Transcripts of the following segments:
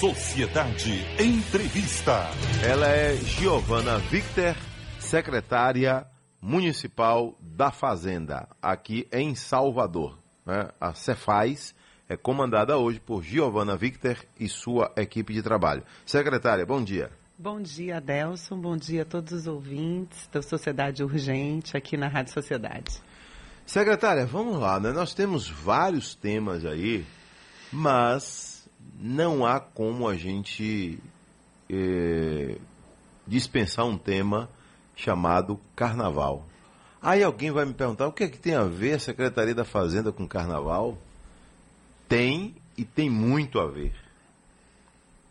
Sociedade Entrevista. Ela é Giovana Victor, secretária municipal da Fazenda, aqui em Salvador. Né? A Cefaz é comandada hoje por Giovana Victor e sua equipe de trabalho. Secretária, bom dia. Bom dia, Adelson. Bom dia a todos os ouvintes da Sociedade Urgente aqui na Rádio Sociedade. Secretária, vamos lá, né? Nós temos vários temas aí, mas não há como a gente eh, dispensar um tema chamado carnaval. Aí alguém vai me perguntar o que é que tem a ver a Secretaria da Fazenda com carnaval? Tem e tem muito a ver.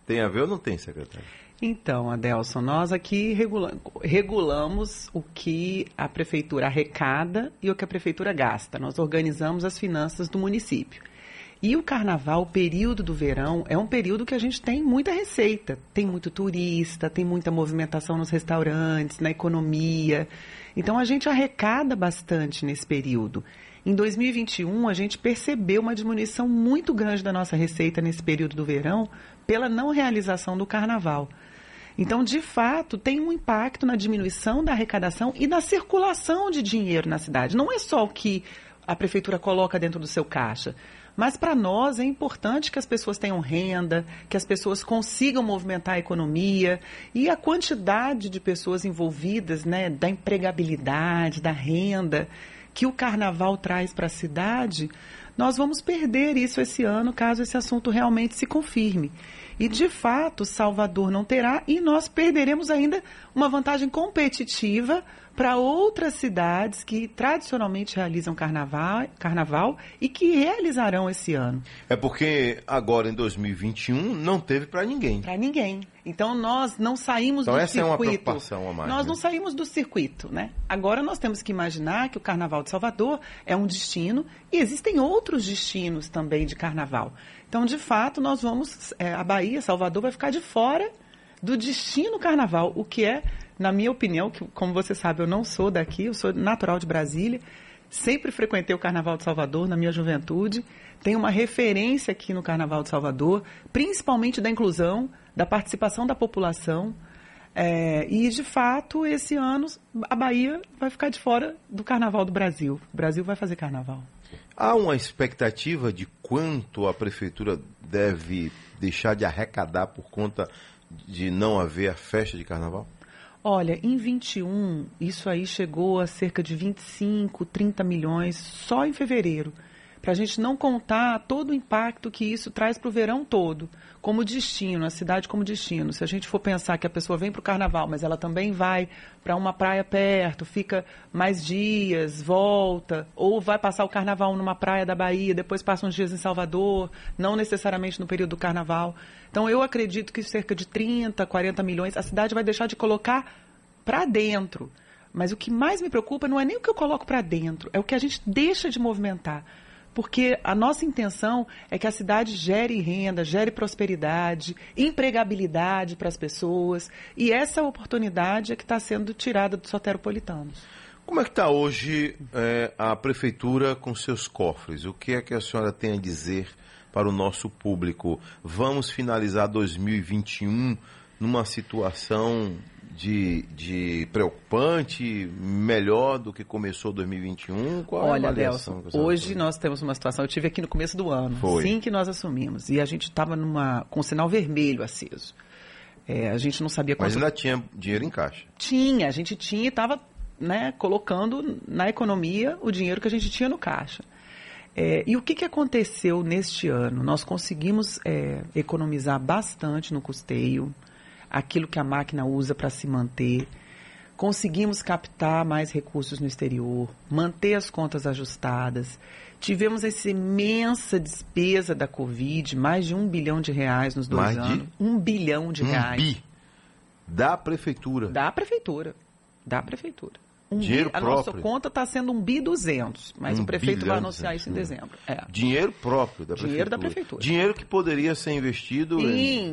Tem a ver ou não tem, secretário? Então, Adelson, nós aqui regula regulamos o que a prefeitura arrecada e o que a prefeitura gasta. Nós organizamos as finanças do município. E o carnaval, o período do verão, é um período que a gente tem muita receita. Tem muito turista, tem muita movimentação nos restaurantes, na economia. Então a gente arrecada bastante nesse período. Em 2021, a gente percebeu uma diminuição muito grande da nossa receita nesse período do verão pela não realização do carnaval. Então, de fato, tem um impacto na diminuição da arrecadação e na circulação de dinheiro na cidade. Não é só o que a prefeitura coloca dentro do seu caixa. Mas para nós é importante que as pessoas tenham renda, que as pessoas consigam movimentar a economia e a quantidade de pessoas envolvidas, né, da empregabilidade, da renda que o carnaval traz para a cidade, nós vamos perder isso esse ano caso esse assunto realmente se confirme. E, de fato, Salvador não terá e nós perderemos ainda uma vantagem competitiva para outras cidades que tradicionalmente realizam carnaval, carnaval e que realizarão esse ano. É porque agora em 2021 não teve para ninguém. Para ninguém. Então nós não saímos então, do essa circuito. É uma preocupação a mais, nós né? não saímos do circuito, né? Agora nós temos que imaginar que o Carnaval de Salvador é um destino e existem outros destinos também de carnaval. Então, de fato, nós vamos. É, a Bahia, Salvador, vai ficar de fora do destino carnaval, o que é, na minha opinião, que, como você sabe, eu não sou daqui, eu sou natural de Brasília. Sempre frequentei o Carnaval de Salvador na minha juventude. Tenho uma referência aqui no Carnaval de Salvador, principalmente da inclusão, da participação da população. É, e, de fato, esse ano a Bahia vai ficar de fora do Carnaval do Brasil. O Brasil vai fazer carnaval. Há uma expectativa de quanto a prefeitura deve deixar de arrecadar por conta de não haver a festa de carnaval? Olha, em 21, isso aí chegou a cerca de 25, 30 milhões só em fevereiro. Para a gente não contar todo o impacto que isso traz para o verão todo, como destino, a cidade como destino. Se a gente for pensar que a pessoa vem para o carnaval, mas ela também vai para uma praia perto, fica mais dias, volta, ou vai passar o carnaval numa praia da Bahia, depois passa uns dias em Salvador, não necessariamente no período do carnaval. Então eu acredito que cerca de 30, 40 milhões a cidade vai deixar de colocar para dentro. Mas o que mais me preocupa não é nem o que eu coloco para dentro, é o que a gente deixa de movimentar porque a nossa intenção é que a cidade gere renda, gere prosperidade, empregabilidade para as pessoas, e essa oportunidade é que está sendo tirada dos soteropolitanos. Como é que está hoje é, a prefeitura com seus cofres? O que é que a senhora tem a dizer para o nosso público? Vamos finalizar 2021 numa situação de, de preocupante, melhor do que começou 2021? Qual Olha, é a Delson, hoje nós temos uma situação, eu tive aqui no começo do ano, Foi. assim que nós assumimos, e a gente estava com um sinal vermelho aceso. É, a gente não sabia quanto... Mas ainda tinha dinheiro em caixa. Tinha, a gente tinha e estava né, colocando na economia o dinheiro que a gente tinha no caixa. É, e o que, que aconteceu neste ano? Nós conseguimos é, economizar bastante no custeio, aquilo que a máquina usa para se manter. Conseguimos captar mais recursos no exterior, manter as contas ajustadas. Tivemos essa imensa despesa da Covid, mais de um bilhão de reais nos dois mais anos. De um bilhão de um reais. Bi da prefeitura. Da prefeitura. Da prefeitura. Um Dinheiro bi, a próprio. nossa conta está sendo um bi 200, mas Um o prefeito vai anunciar 200, isso em dezembro. É. Dinheiro próprio da Dinheiro prefeitura. da prefeitura. Dinheiro que poderia ser investido em...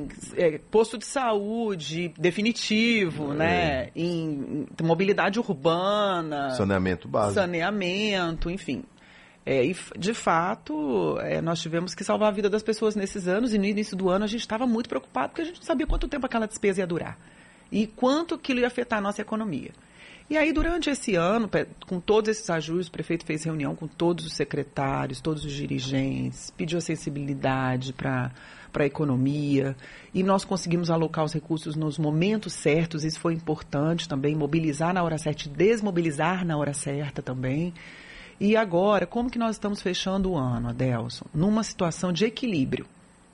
Em é, posto de saúde definitivo, É. né? Em, em mobilidade urbana, saneamento básico. saneamento, enfim. É, e, de fato, é, nós tivemos que salvar a vida das pessoas nesses anos, e no início do ano a gente estava muito preocupado, porque a gente não sabia quanto tempo aquela despesa ia durar e quanto aquilo ia afetar a nossa economia. E aí, durante esse ano, com todos esses ajustes, o prefeito fez reunião com todos os secretários, todos os dirigentes, pediu a sensibilidade para a economia, e nós conseguimos alocar os recursos nos momentos certos, isso foi importante também, mobilizar na hora certa e desmobilizar na hora certa também. E agora, como que nós estamos fechando o ano, Adelson? Numa situação de equilíbrio,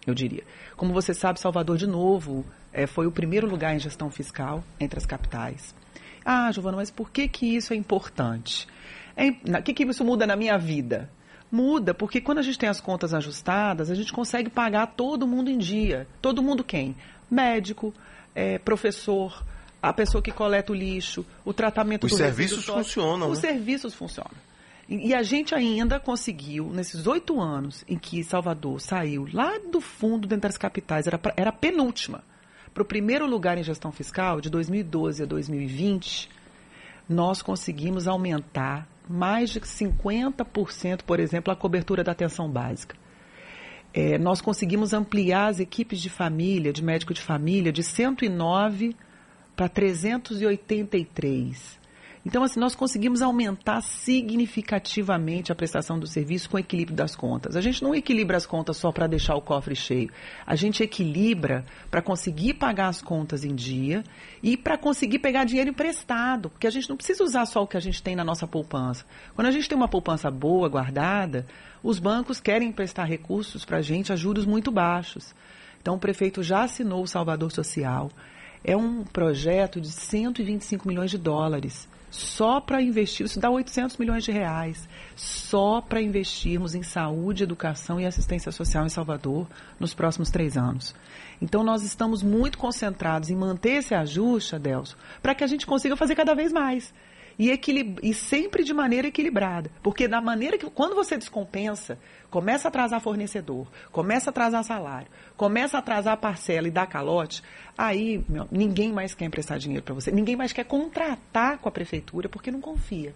eu diria. Como você sabe, Salvador, de novo, é, foi o primeiro lugar em gestão fiscal entre as capitais. Ah, Giovana, mas por que, que isso é importante? O é, que, que isso muda na minha vida? Muda, porque quando a gente tem as contas ajustadas, a gente consegue pagar todo mundo em dia. Todo mundo quem? Médico, é, professor, a pessoa que coleta o lixo, o tratamento Os do serviços funcionam. Os né? serviços funcionam. E, a gente ainda conseguiu, nesses oito anos em que Salvador saiu lá do fundo dentro das capitais, era, era a penúltima para o primeiro lugar em gestão fiscal, de 2012 a 2020, nós conseguimos aumentar mais de 50%, por exemplo, a cobertura da atenção básica. É, nós conseguimos ampliar as equipes de família, de médico de família, de 109 para 383. Então, assim, nós conseguimos aumentar significativamente a prestação do serviço com o equilíbrio das contas. A gente não equilibra as contas só para deixar o cofre cheio. A gente equilibra para conseguir pagar as contas em dia e para conseguir pegar dinheiro emprestado, porque a gente não precisa usar só o que a gente tem na nossa poupança. Quando a gente tem uma poupança boa, guardada, os bancos querem emprestar recursos para a gente a juros muito baixos. Então, o prefeito já assinou o Salvador Social. É um projeto de 125 milhões de dólares só para investir, isso dá 800 milhões de reais, só para investirmos em saúde, educação e assistência social em Salvador nos próximos três anos. Então, nós estamos muito concentrados em manter esse ajuste, Adelso, para que a gente consiga fazer cada vez mais e, e sempre de maneira equilibrada. Porque da maneira que. Quando você descompensa, começa a atrasar fornecedor, começa a atrasar salário, começa a atrasar parcela e dá calote, aí meu, ninguém mais quer emprestar dinheiro para você. Ninguém mais quer contratar com a prefeitura porque não confia.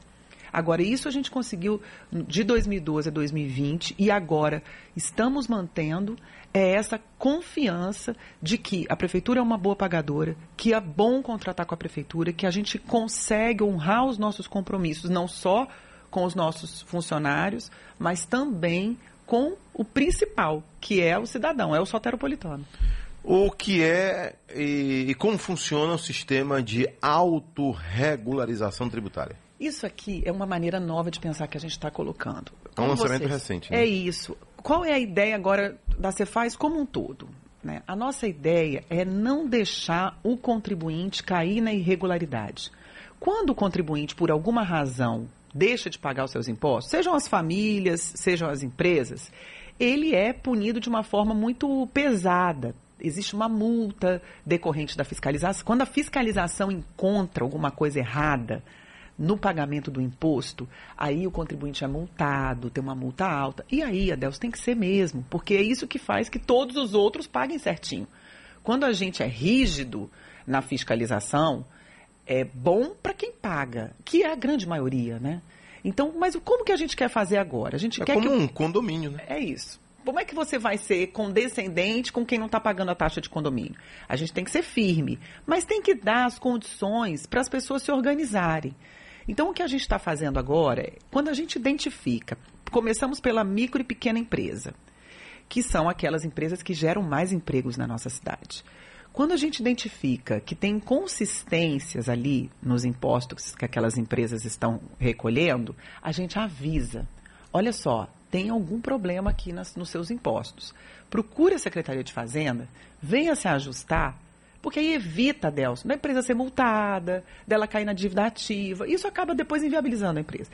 Agora, isso a gente conseguiu de 2012 a 2020 e agora estamos mantendo é essa confiança de que a prefeitura é uma boa pagadora, que é bom contratar com a prefeitura, que a gente consegue honrar os nossos compromissos, não só com os nossos funcionários, mas também com o principal, que é o cidadão, é o soteropolitano. O que é e, e como funciona o sistema de autorregularização tributária? Isso aqui é uma maneira nova de pensar que a gente está colocando. É um lançamento vocês, recente. Né? É isso. Qual é a ideia agora da Cefaz como um todo? Né? A nossa ideia é não deixar o contribuinte cair na irregularidade. Quando o contribuinte, por alguma razão, deixa de pagar os seus impostos, sejam as famílias, sejam as empresas, ele é punido de uma forma muito pesada. Existe uma multa decorrente da fiscalização. Quando a fiscalização encontra alguma coisa errada, no pagamento do imposto, aí o contribuinte é multado, tem uma multa alta. E aí, Adelso, tem que ser mesmo, porque é isso que faz que todos os outros paguem certinho. Quando a gente é rígido na fiscalização, é bom para quem paga, que é a grande maioria, né? Então, mas como que a gente quer fazer agora? A gente é quer como que... um condomínio, né? É isso. Como é que você vai ser condescendente com quem não está pagando a taxa de condomínio? A gente tem que ser firme, mas tem que dar as condições para as pessoas se organizarem. Então, o que a gente está fazendo agora é, quando a gente identifica, começamos pela micro e pequena empresa, que são aquelas empresas que geram mais empregos na nossa cidade. Quando a gente identifica que tem consistências ali nos impostos que aquelas empresas estão recolhendo, a gente avisa. Olha só, tem algum problema aqui nas, nos seus impostos. Procure a Secretaria de Fazenda, venha se ajustar porque aí evita, Delson, da empresa ser multada, dela cair na dívida ativa. Isso acaba depois inviabilizando a empresa.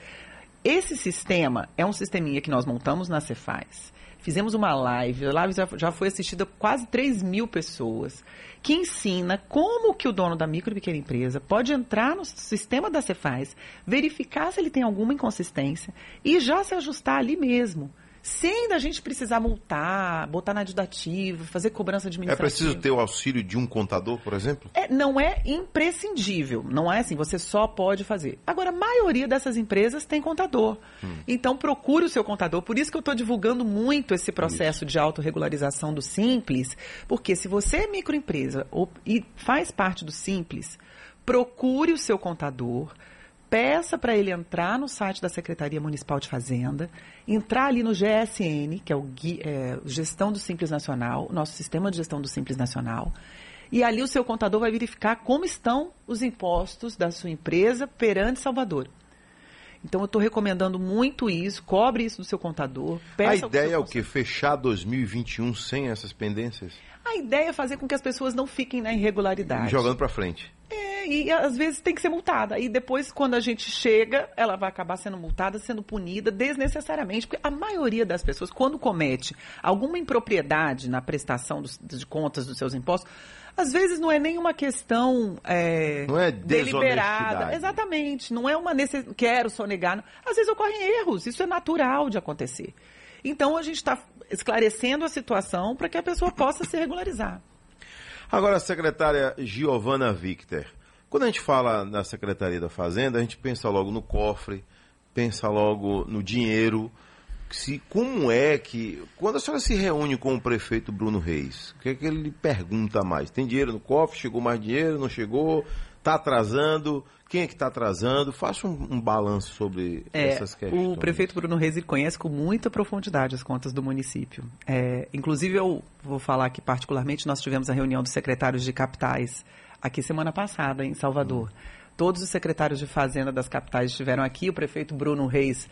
Esse sistema é um sisteminha que nós montamos na Cefaz. Fizemos uma live, a live já foi assistida quase 3 mil pessoas, que ensina como que o dono da micro e pequena empresa pode entrar no sistema da Cefaz, verificar se ele tem alguma inconsistência e já se ajustar ali mesmo sem da gente precisar multar, botar na dativa, fazer cobrança É administrativa. preciso ter o auxílio de um contador, por exemplo? É, não é imprescindível, não é assim, você só pode fazer. Agora, a maioria dessas empresas tem contador. Então, procure o seu contador. Por isso que eu estou divulgando muito esse processo de autorregularização do Simples, porque se você é microempresa ou, e faz parte do Simples, procure o seu contador, peça para ele entrar no site da Secretaria Municipal de Fazenda, entrar ali no GSN, que é o Gui- é, Gestão do Simples Nacional, nosso sistema de gestão do Simples Nacional, e ali o seu contador vai verificar como estão os impostos da sua empresa perante Salvador. Então, eu estou recomendando muito isso, cobre isso do seu contador. A ideia é o quê? Fechar 2021 sem essas pendências? A ideia é fazer com que as pessoas não fiquem na irregularidade. Jogando pra frente. É, e às vezes tem que ser multada. E depois, quando a gente chega, ela vai acabar sendo multada, sendo punida desnecessariamente. Porque a maioria das pessoas, quando comete alguma impropriedade na prestação dos- de contas dos seus impostos, às vezes não é nem uma questão é, Não é deliberada. Exatamente. Não é uma necessidade. Quero sonegar. não. Às vezes ocorrem erros. Isso é natural de acontecer. Então a gente está esclarecendo a situação para que a pessoa possa se regularizar. Agora, secretária Giovana Victor, quando a gente fala na Secretaria da Fazenda, a gente pensa logo no cofre, pensa logo no dinheiro. Se, como é que. Quando a senhora se reúne com o prefeito Bruno Reis, o que é que ele lhe pergunta mais? Tem dinheiro no cofre? Chegou mais dinheiro? Não chegou? Está atrasando? Quem é que está atrasando? Faça um, um balanço sobre É, essas questões. o prefeito Bruno Reis ele conhece com muita profundidade as contas do município. É, inclusive, eu vou falar aqui particularmente, nós tivemos a reunião dos secretários de capitais aqui semana passada, em Salvador. Todos os secretários de fazenda das capitais estiveram aqui, o prefeito Bruno Reis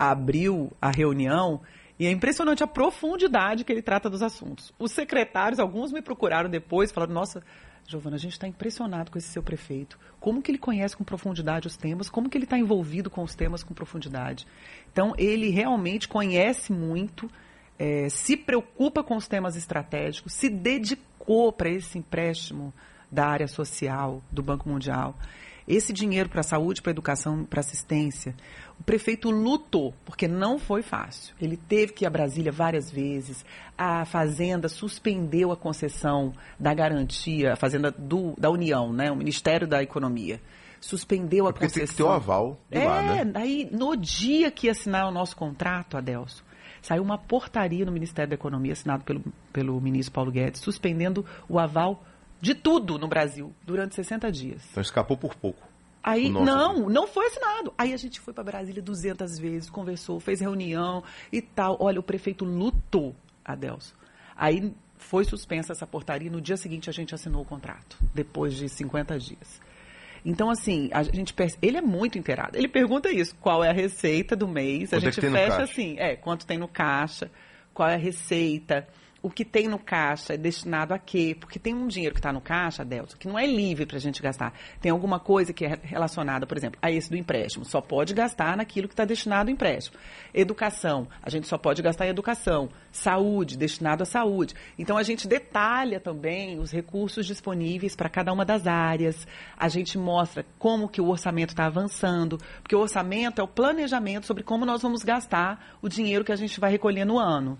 abriu a reunião e é impressionante a profundidade que ele trata dos assuntos. Os secretários, alguns me procuraram depois, falaram, nossa, Giovana, a gente está impressionado com esse seu prefeito. Como que ele conhece com profundidade os temas? Como que ele está envolvido com os temas com profundidade? Então, ele realmente conhece muito, eh, se preocupa com os temas estratégicos, se dedicou para esse empréstimo da área social do Banco Mundial. Esse dinheiro para a saúde, para a educação, para assistência, o prefeito lutou, porque não foi fácil. Ele teve que ir a Brasília várias vezes. A Fazenda suspendeu a concessão da garantia, a Fazenda do, da União, né? o Ministério da Economia. Suspendeu a É Porque concessão. tem que ter o aval de é, lá, né? daí no dia que assinar o nosso contrato, Adelso, saiu uma portaria no Ministério da Economia, assinado pelo, pelo ministro Paulo Guedes, suspendendo o aval de tudo no Brasil durante 60 dias. Então escapou por pouco. Aí, não, não foi assinado. Aí a gente foi para Brasília 200 vezes, conversou, fez reunião e tal. Olha, o prefeito lutou, Adelso. Aí foi suspensa essa portaria e no dia seguinte a gente assinou o contrato, depois de 50 dias. Então, assim, a gente ele é muito inteirado. Ele pergunta isso, qual é a receita do mês? A Quanto é gente fecha assim, é, quanto tem no caixa, qual é a receita, o que tem no caixa é destinado a quê? Porque tem um dinheiro que está no caixa, Delta, que não é livre para a gente gastar. Tem alguma coisa que é relacionada, por exemplo, a esse do empréstimo. Só pode gastar naquilo que está destinado ao empréstimo. Educação, a gente só pode gastar em educação. Saúde, destinado à saúde. Então a gente detalha também os recursos disponíveis para cada uma das áreas. A gente mostra como que o orçamento está avançando, porque o orçamento é o planejamento sobre como nós vamos gastar o dinheiro que a gente vai recolher no ano.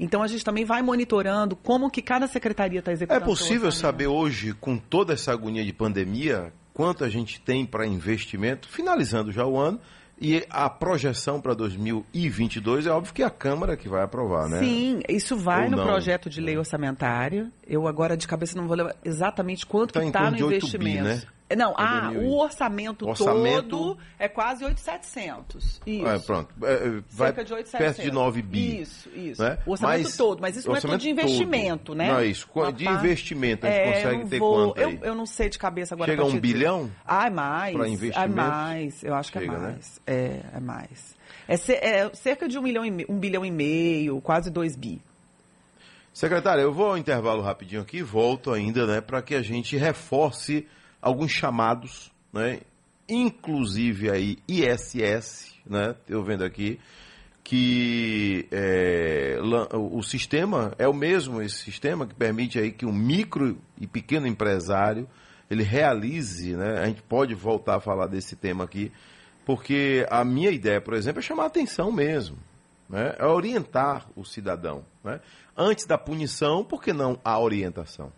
Então a gente também vai monitorando como que cada secretaria está É executando. seu possível saber hoje, com toda essa agonia de pandemia, quanto a gente tem para investimento, finalizando já o ano, e a projeção para 2022 é óbvio que é a Câmara que vai aprovar, né? Sim, isso vai Ou no não. projeto de lei orçamentária. Eu agora de cabeça não vou lembrar exatamente quanto Tá está torno no 8 bi, investimento. né? Não, Pra ah, 2000. o orçamento, Orçamento- todo é quase 8,700. Isso. É, pronto. É, é, vai Cerca de 8,700. perto de 9 bi. Isso, isso. né? O orçamento Mas- todo, mas isso não é tudo orçamento de investimento, todo. né? Não, é isso. Uma De parte- investimento, a gente É, consegue ter vou- quanto aí? Eu, eu não sei de cabeça agora. Chega a um dizer. bilhão? Ah, é mais. Pra É investimentos? mais. Eu acho que Chega, é né? mais. É, é mais. É, é cerca de um, milhão e um bilhão e meio, quase dois bi. Secretário, eu vou ao intervalo rapidinho aqui e volto ainda, né, para que a gente reforce alguns chamados, né, inclusive aí ISS, né, eu vendo aqui, que é, o sistema é o mesmo, esse sistema que permite aí que um micro e pequeno empresário ele realize, né, a gente pode voltar a falar desse tema aqui, porque a minha ideia, por exemplo, é chamar a atenção mesmo. né? é orientar o cidadão. Né? Antes da punição, por que não a orientação?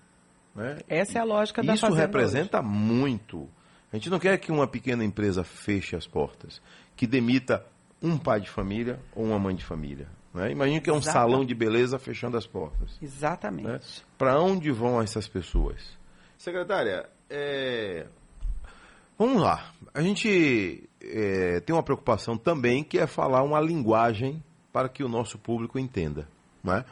Né? Essa é a lógica da Isso representa hoje. muito. A gente não quer que uma pequena empresa feche as portas, que demita um pai de família ou uma mãe de família. Né? Imagina que é um Exatamente. salão de beleza fechando as portas. Exatamente. Né? Para onde vão essas pessoas? Secretária, é... vamos lá. A gente é, tem uma preocupação também que é falar uma linguagem para que o nosso público entenda. Né?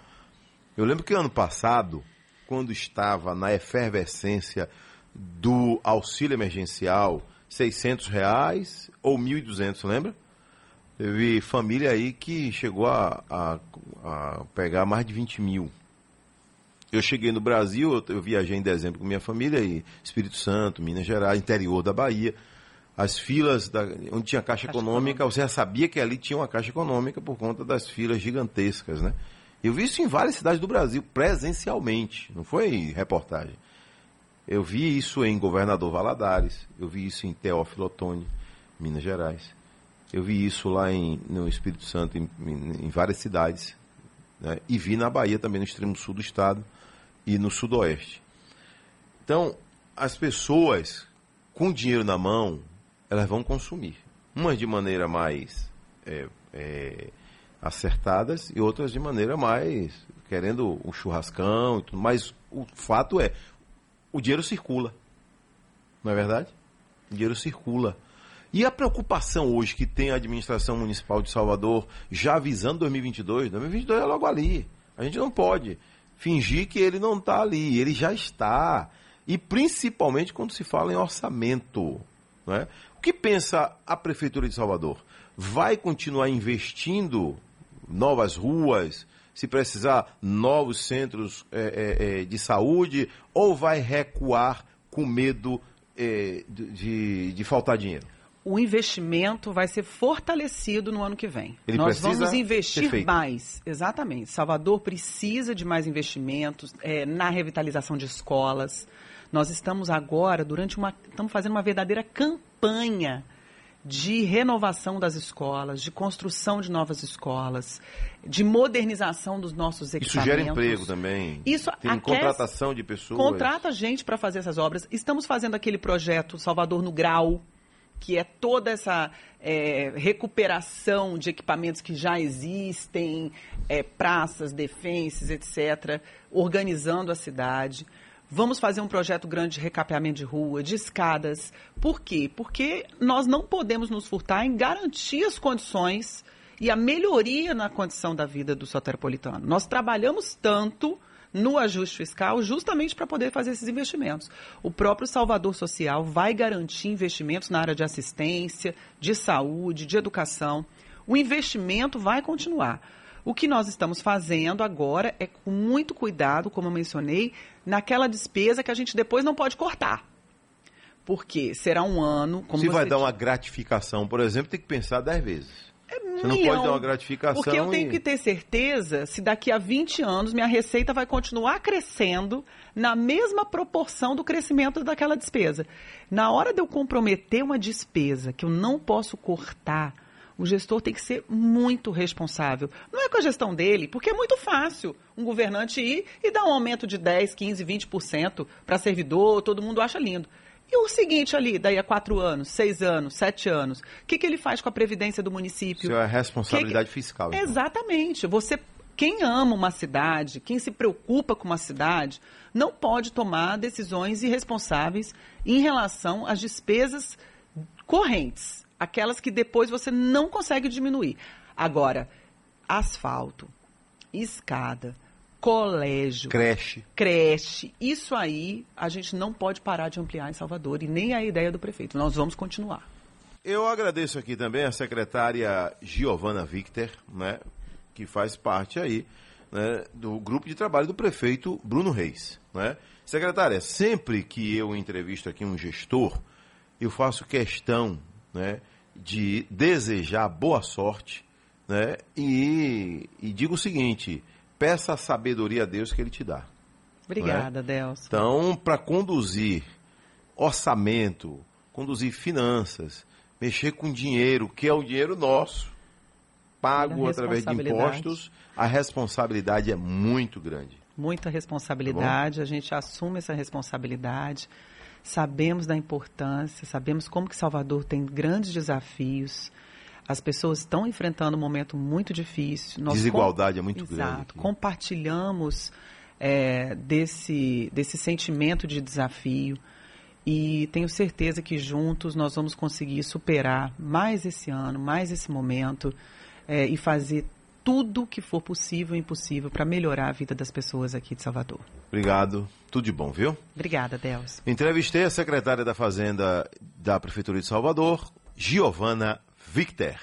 Eu lembro que ano passado, quando estava na efervescência do auxílio emergencial, 600 reais ou 1.200, lembra? Teve família aí que chegou a, a, a, pegar mais de 20 mil. Eu cheguei no Brasil, eu, eu, viajei em dezembro com minha família, e Espírito Santo, Minas Gerais, interior da Bahia. As filas, da, onde tinha caixa, caixa econômica, econômica, você já sabia que ali tinha uma caixa econômica por conta das filas gigantescas, né? Eu vi isso em várias cidades do Brasil, presencialmente, não foi reportagem. Eu vi isso em Governador Valadares, eu vi isso em Teófilo Otoni, Minas Gerais. Eu vi isso lá em, no Espírito Santo, em, em, em várias cidades. Né? E vi na Bahia também, no extremo sul do estado e no sudoeste. Então, as pessoas com dinheiro na mão, elas vão consumir. Umas de maneira mais é, é, acertadas e outras de maneira mais querendo o churrascão e tudo. Mas o fato é, o dinheiro circula. Não é verdade? O dinheiro circula. E a preocupação hoje que tem a administração municipal de Salvador, já visando 2022, 2022 é logo ali. A gente não pode fingir que ele não está ali, ele já está. E principalmente quando se fala em orçamento. Não é? O que pensa a Prefeitura de Salvador? Vai continuar investindo novas ruas, se precisar, novos centros é, é, de saúde, ou vai recuar com medo é, de, de faltar dinheiro? o investimento vai ser fortalecido no ano que vem. Ele Nós vamos investir mais. Exatamente. Salvador precisa de mais investimentos é, na revitalização de escolas. Nós estamos agora, durante uma. Estamos fazendo uma verdadeira campanha de renovação das escolas, de construção de novas escolas, de modernização dos nossos equipamentos. Isso gera emprego também. Isso Tem aquece, contratação de pessoas. Contrata gente para fazer essas obras. Estamos fazendo aquele projeto Salvador no Grau, que é toda essa é, recuperação de equipamentos que já existem, é, praças, defensas, etc., organizando a cidade. Vamos fazer um projeto grande de recapeamento de rua, de escadas. Por quê? Porque nós não podemos nos furtar em garantir as condições e a melhoria na condição da vida do soteropolitano. Nós trabalhamos tanto no ajuste fiscal justamente para poder fazer esses investimentos. O próprio Salvador Social vai garantir investimentos na área de assistência, de saúde, de educação. O investimento vai continuar. O que nós estamos fazendo agora é com muito cuidado, como eu mencionei, naquela despesa que a gente depois não pode cortar. Porque será um ano. Como Se vai dar uma gratificação, por exemplo, tem que pensar dez vezes. Você não pode dar uma gratificação. Porque eu tenho e... que ter certeza se daqui a 20 anos minha receita vai continuar crescendo na mesma proporção do crescimento daquela despesa. Na hora de eu comprometer uma despesa que eu não posso cortar, o gestor tem que ser muito responsável. Não é com a gestão dele, porque é muito fácil um governante ir e dar um aumento de 10, 15, 20% para servidor, todo mundo acha lindo. E o seguinte ali, daí a quatro anos, seis anos, sete anos, o que, que ele faz com a previdência do município? Isso é responsabilidade que... fiscal. Então. Exatamente. Você, quem ama uma cidade, quem se preocupa com uma cidade, não pode tomar decisões irresponsáveis em relação às despesas correntes, aquelas que depois você não consegue diminuir. Agora, asfalto, escada, colégio, creche. creche. Isso aí a gente não pode parar de ampliar em Salvador e nem a ideia do prefeito. Nós vamos continuar. Eu agradeço aqui também a secretária Giovana Victor, né, que faz parte aí né, do grupo de trabalho do prefeito Bruno Reis. Né? Secretária, sempre que eu entrevisto aqui um gestor, eu faço questão né, de desejar boa sorte né, e, e digo o seguinte: peça a sabedoria a Deus que Ele te dá. Obrigada, é? Deus. Então, para conduzir orçamento, conduzir finanças, mexer com dinheiro, que é o dinheiro nosso, pago através de impostos, a responsabilidade é muito grande. Muita responsabilidade, tá a gente assume essa responsabilidade, sabemos da importância, sabemos como que Salvador tem grandes desafios. As pessoas estão enfrentando um momento muito difícil. Nós Desigualdade é muito Exato. grande. Aqui. Compartilhamos é, desse, desse sentimento de desafio e tenho certeza que juntos nós vamos conseguir superar mais esse ano, mais esse momento é, e fazer tudo que for possível e impossível para melhorar a vida das pessoas aqui de Salvador. Obrigado. Tudo de bom, viu? Obrigada, Deus. Entrevistei a secretária da Fazenda da Prefeitura de Salvador, Giovana Victor.